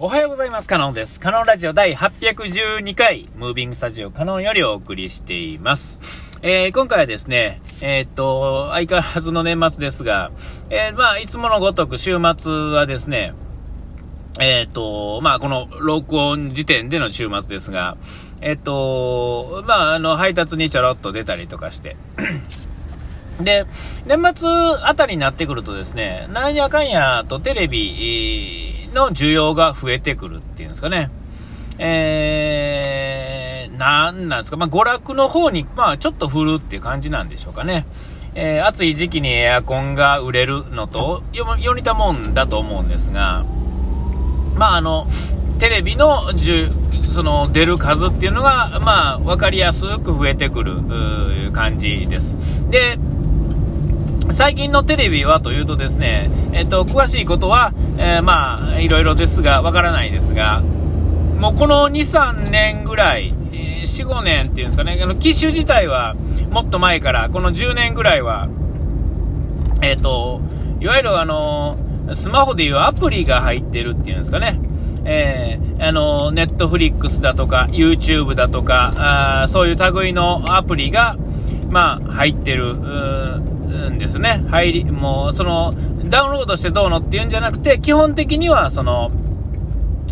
おはようございます。カノンです。カノンラジオ第812回、ムービングスタジオカノンよりお送りしています。えー、今回はですね、えーっと、相変わらずの年末ですが、えー、まあ、いつものごとく週末はですね、えーっと、まあ、この録音時点での週末ですが、えっと、まあ、あの、配達にちょろっと出たりとかして、で、年末あたりになってくるとですね、なんやかんやとテレビの需要が増えてくるっていうんですかね。えー、なんなんですか、まあ、娯楽の方に、まあ、ちょっと振るっていう感じなんでしょうかね。えー暑い時期にエアコンが売れるのとよ、よ似たもんだと思うんですが、まあ、あの、テレビのその出る数っていうのが、まあ、わかりやすく増えてくる感じです。で、最近のテレビはというとですね、えっと、詳しいことは、えーまあ、いろいろですが、わからないですが、もうこの2、3年ぐらい、え4、5年っていうんですかね、あの、機種自体はもっと前から、この10年ぐらいは、えっ、と、いわゆるあの、スマホでいうアプリが入ってるっていうんですかね。えーあの、ネットフリックスだとか、YouTube だとか、あそういう類のアプリが、まあ、入ってる、んですね。入り、もう、その、ダウンロードしてどうのっていうんじゃなくて、基本的には、その、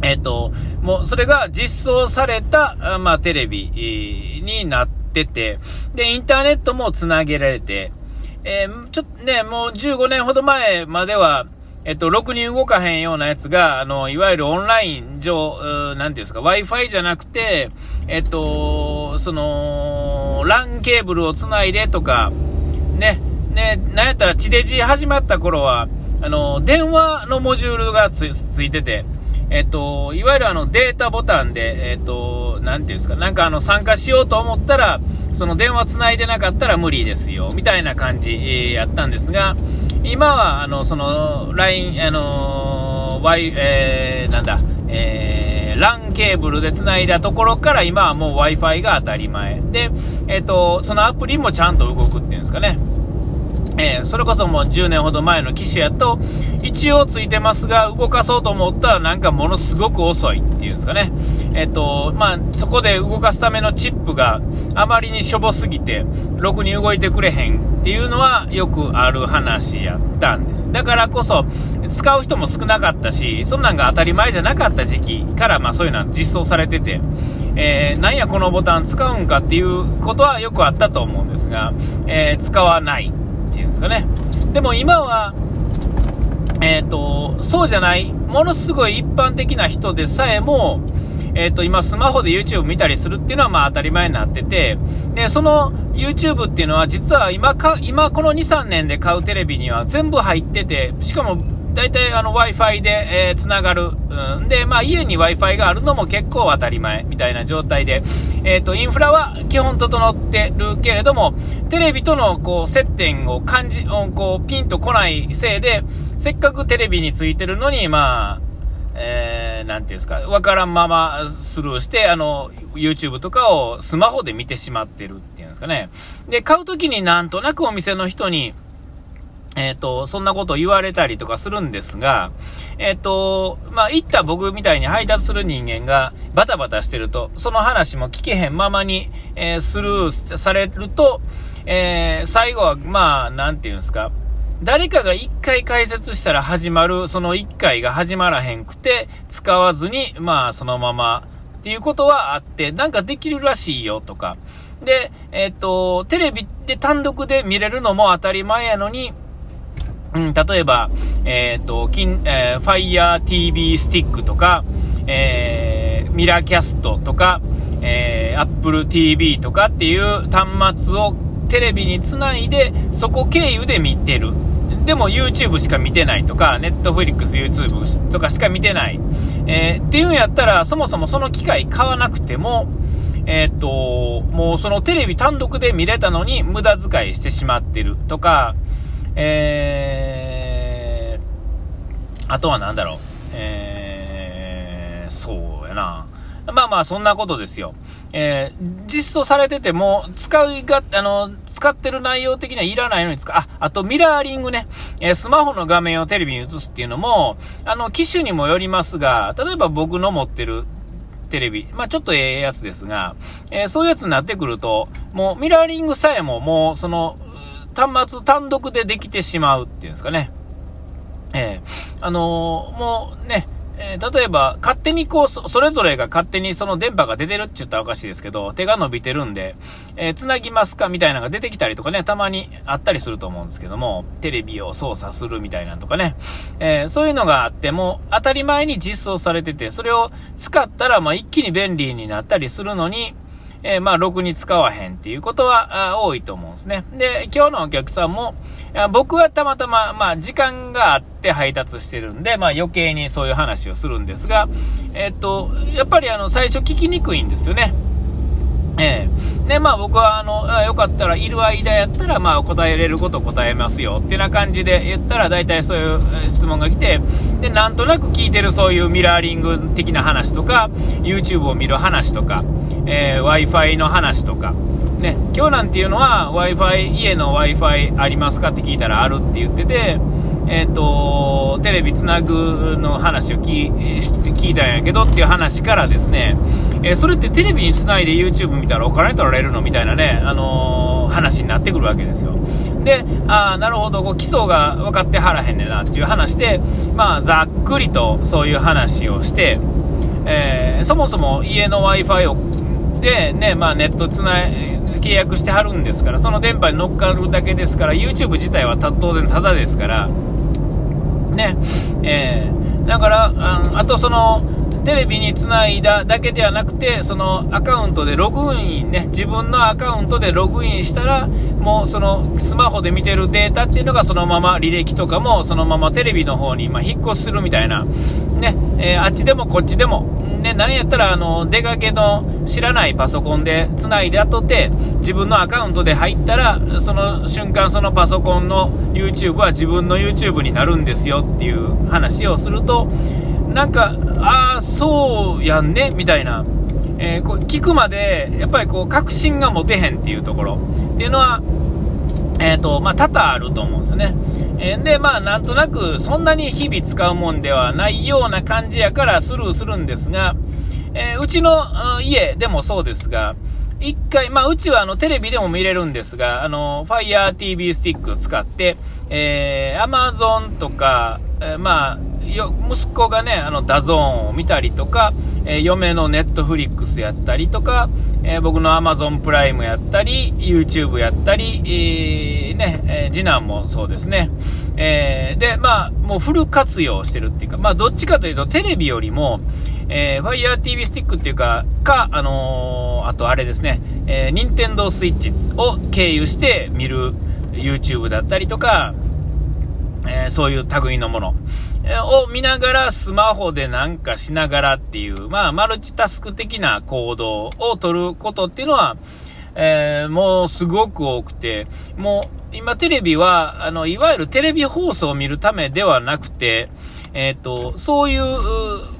えっ、と、もうそれが実装された、まあ、テレビになってて、で、インターネットもつなげられて、えーちょっとね、もう15年ほど前までは、えっと、ろくに動かへんようなやつが、あの、いわゆるオンライン上、うーなんていうんですか、Wi-Fi じゃなくて、えっと、その、LAN ケーブルをつないでとか、ね、ね、なんやったら地デジ始まった頃は、あの、電話のモジュールがついてて、えっと、いわゆるあのデータボタンで、えっと、なていうんですか、なんかあの参加しようと思ったら、その電話つないでなかったら無理ですよ、みたいな感じ、えーやったんですが、今は、あの、その、LINE、あの、Y、えー、なんだ、えー、LAN ケーブルで繋いだところから今はもう Wi-Fi が当たり前。で、えっと、そのアプリもちゃんと動くっていうんですかね。えーそれこそもう10年ほど前の機種やと、一応ついてますが、動かそうと思ったらなんかものすごく遅いっていうんですかね。えっ、と、まあ、そこで動かすためのチップがあまりにしょぼすぎて、ろくに動いてくれへんっていうのはよくある話やったんです。だからこそ、使う人も少なかったし、そんなんが当たり前じゃなかった時期から、まあそういうのは実装されてて、えーなんやこのボタン使うんかっていうことはよくあったと思うんですが、えー使わないっていうんですかね。でも今は、えっ、と、そうじゃない、ものすごい一般的な人でさえも、えっ、と、今スマホで YouTube 見たりするっていうのはまあ当たり前になってて、で、その YouTube っていうのは実は今か、今この2、3年で買うテレビには全部入ってて、しかも大体あの Wi-Fi で、えー繋がる。うん、で、まあ家に Wi-Fi があるのも結構当たり前みたいな状態で、えっ、と、インフラは基本整ってるけれども、テレビとのこう接点を感じ、こうピンとこないせいで、せっかくテレビについてるのに、まあ、えー、なんていうんですか、わからんままスルーして、あの、YouTube とかをスマホで見てしまってるっていうんですかね。で、買うときになんとなくお店の人に、えっ、と、そんなことを言われたりとかするんですが、えっ、と、まあ、行った僕みたいに配達する人間がバタバタしてると、その話も聞けへんままに、えースルーされると、え最後は、まあ、なんていうんですか、誰かが一回解説したら始まる、その一回が始まらへんくて、使わずに、まあ、そのまま、っていうことはあって、なんかできるらしいよとか。で、えっ、と、テレビで単独で見れるのも当たり前やのに、うん、例えば、えっ、と、金、えー、Fire TV スティックとか、えー、ミラーキャストとか、えー、Apple TV とかっていう端末をテレビにつないで、そこ経由で見てる。でも YouTube しか見てないとか、Netflix、YouTube とかしか見てない。えーっていうんやったら、そもそもその機械買わなくても、えーっと、もうそのテレビ単独で見れたのに無駄遣いしてしまってるとか、えー、あとは何だろう、えー、そうやな。まあまあ、そんなことですよ。えー実装されてても、使いが、あの、使ってる内容的にはいらないのに使う。あ、あとミラーリングね。えー、スマホの画面をテレビに映すっていうのも、あの、機種にもよりますが、例えば僕の持ってるテレビ、まあちょっとええやつですが、えー、そういうやつになってくると、もうミラーリングさえももうその、端末単独でできてしまうっていうんですかね。えー、あのー、もうね、えー、例えば、勝手にこう、それぞれが勝手にその電波が出てるって言ったらおかしいですけど、手が伸びてるんで、えー、繋ぎますかみたいなのが出てきたりとかね、たまにあったりすると思うんですけども、テレビを操作するみたいなとかね、えー、そういうのがあっても、当たり前に実装されてて、それを使ったら、まあ一気に便利になったりするのに、えー、まあ、ろくに使わへんっていうことは多いと思うんですね。で、今日のお客さんも、僕はたまたま、まあ、時間があって配達してるんで、まあ、余計にそういう話をするんですが、えっと、やっぱりあの、最初聞きにくいんですよね。ええ。で、まあ僕は、あの、よかったら、いる間やったら、まあ答えれること答えますよ、ってな感じで言ったら、大体そういう質問が来て、で、なんとなく聞いてるそういうミラーリング的な話とか、YouTube を見る話とか、えー、Wi-Fi の話とか、ね、今日なんていうのは Wi-Fi、家の Wi-Fi ありますかって聞いたらあるって言ってて、えっ、ー、と、テレビつなぐの話を聞聞いたんやけどっていう話からですね、えー、それってテレビにつないで YouTube 見たらお金取られるのみたいなね、あのー、話になってくるわけですよ。で、ああ、なるほど、こう基礎が分かってはらへんねんなっていう話で、まあ、ざっくりとそういう話をして、え、そもそも家の Wi-Fi をで、ね、まあ、ネットつない、契約してはるんですから、その電波に乗っかるだけですから、YouTube 自体は当然ただですから、ね、えー、だから、うんあとその、テレビにつないだだけではなくて、そのアカウントでログインね、自分のアカウントでログインしたら、もうそのスマホで見てるデータっていうのがそのまま履歴とかもそのままテレビの方にま引っ越しするみたいな、ね、えー、あっちでもこっちでも、ね、なんやったら、あの、出かけの知らないパソコンで繋いで後で、自分のアカウントで入ったら、その瞬間そのパソコンの YouTube は自分の YouTube になるんですよっていう話をすると、なんか、ああ、そうやんね、みたいな。えー、こう聞くまで、やっぱりこう、確信が持てへんっていうところ。っていうのは、えっ、ー、と、まあ、多々あると思うんですね。えー、で、まあ、なんとなく、そんなに日々使うもんではないような感じやからスルーするんですが、えー、うちの家でもそうですが、一回、まあ、うちはあの、テレビでも見れるんですが、あの、Fire TV スティック使って、えー、Amazon とか、えー、まあ、よ、息子がね、あの、 DAZN を見たりとか、えー、嫁のネットフリックスやったりとか、えー、僕の Amazon プライムやったり、YouTube やったり、えー、ね、え次男もそうですね。えで、まあ、もうフル活用してるっていうか、まあ、どっちかというと、テレビよりも、え Fire TV スティックっていうか、か、あのあとあれですね、えー、Nintendo Switch を経由して見る YouTube だったりとか、えー、そういう類のもの。え、を見ながらスマホでなんかしながらっていう、まあ、マルチタスク的な行動を取ることっていうのは、えー、もうすごく多くて、もう今テレビは、あの、いわゆるテレビ放送を見るためではなくて、えっ、と、そういう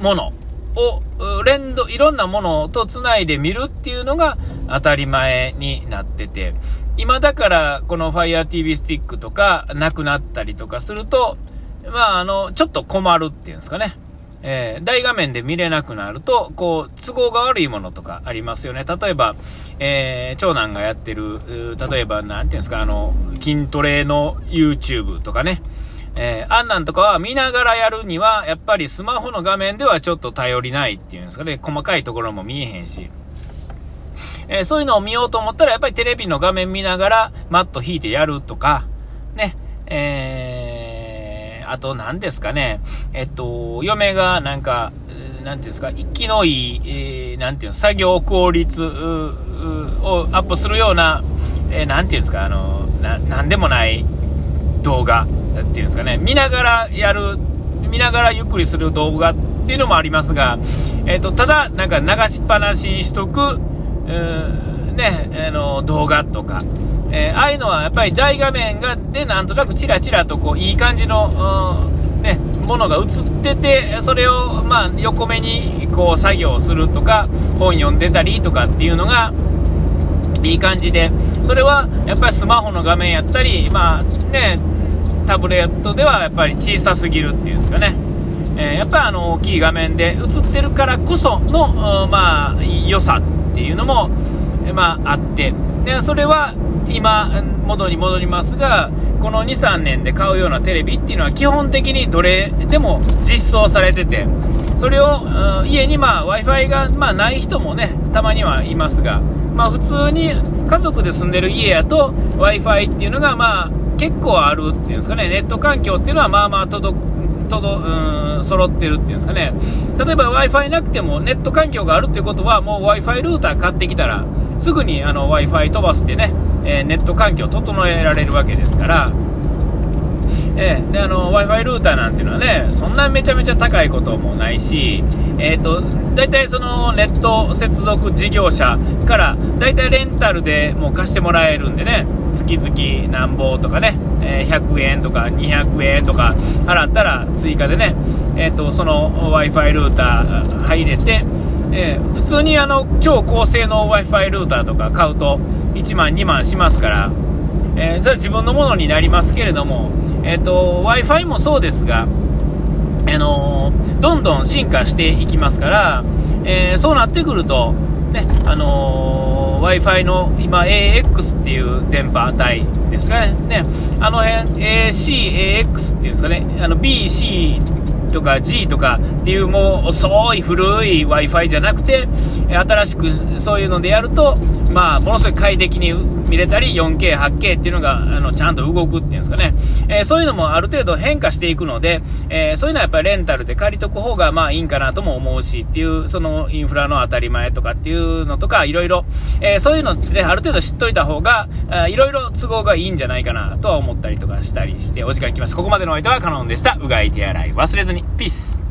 ものを連動、いろんなものと繋いで見るっていうのが当たり前になってて、今だからこの Fire TV スティックとかなくなったりとかすると、まあ、あの、ちょっと困るっていうんですかね。えー、大画面で見れなくなると、こう、都合が悪いものとかありますよね。例えば、えー、長男がやってる、例えば、なんていうんですか、あの、筋トレの YouTube とかね。えー、あんなんとかは見ながらやるには、やっぱりスマホの画面ではちょっと頼りないっていうんですかね。細かいところも見えへんし。えー、そういうのを見ようと思ったら、やっぱりテレビの画面見ながら、マット引いてやるとか、ね。えーあと何ですかね、えっと、嫁がなんか、なんていうんですか、息のいい、えー、なんていうの、作業効率をアップするような、えー、ていうんですか、あの、な、なんでもない動画っていうんですかね、見ながらやる、見ながらゆっくりする動画っていうのもありますが、えっ、と、ただ、なんか流しっぱなしにしとく、ね、あの、動画とか、えー、ああいうのはやっぱり大画面がでなんとなくチラチラとこういい感じの、ね、ものが映っててそれをまあ横目にこう作業するとか本読んでたりとかっていうのがいい感じで、それはやっぱりスマホの画面やったり、まあね、タブレットではやっぱり小さすぎるっていうんですかね。え、やっぱあの大きい画面で映ってるからこその、まあ、良さっていうのも、まあ、あって。でそれは今、元に戻りますがこの2、3年で買うようなテレビっていうのは基本的にどれでも実装されててそれを家にまあ w i f i が、まあ、ない人もねたまにはいますが、まあ、普通に家族で住んでる家やと w i f i っていうのが、まあ、結構あるっていうんですかねネット環境っていうのはまあまあ届くとどうん揃ってるっていうんですかね、例えば w i f i なくてもネット環境があるっていうことは、もう w i f i ルーター買ってきたら、すぐに w i f i 飛ばしてね、えー、ネット環境を整えられるわけですから、えー、であの w i f i ルーターなんていうのはね、そんなめちゃめちゃ高いこともないし、えーと、大体そのネット接続事業者から大体レンタルでもう貸してもらえるんでね、月々なんぼとかね、え100円とか200円とか払ったら追加でね、えーと、その w i f i ルーター入れて、えー、普通にあの超高性能 w i f i ルーターとか買うと1万、2万しますから、えー、それは自分のものになりますけれども、えーと、w i f i もそうですが、あのー、どんどん進化していきますから、えー、そうなってくると、ねあの w i f i の今 AX っていう電波帯ですかね、ねあの辺 AC、AX っていうんですかね、あの BC とか G とかっていうもう遅い古い Wi-Fi じゃなくて、新しくそういうのでやると、まあ、ものすごい快適に見れたり、4K、8K っていうのが、あの、ちゃんと動くっていうんですかね。えー、そういうのもある程度変化していくので、えー、そういうのはやっぱりレンタルで借りとく方が、まあいいんかなとも思うしっていう、そのインフラの当たり前とかっていうのとか、いろいろ、えー、そういうのって、ある程度知っといた方が、いろいろ都合がいいんじゃないかなとは思ったりとかしたりして、お時間来ました。ここまでのお相手はカノンでした。うがい手洗い忘れずに。ピース。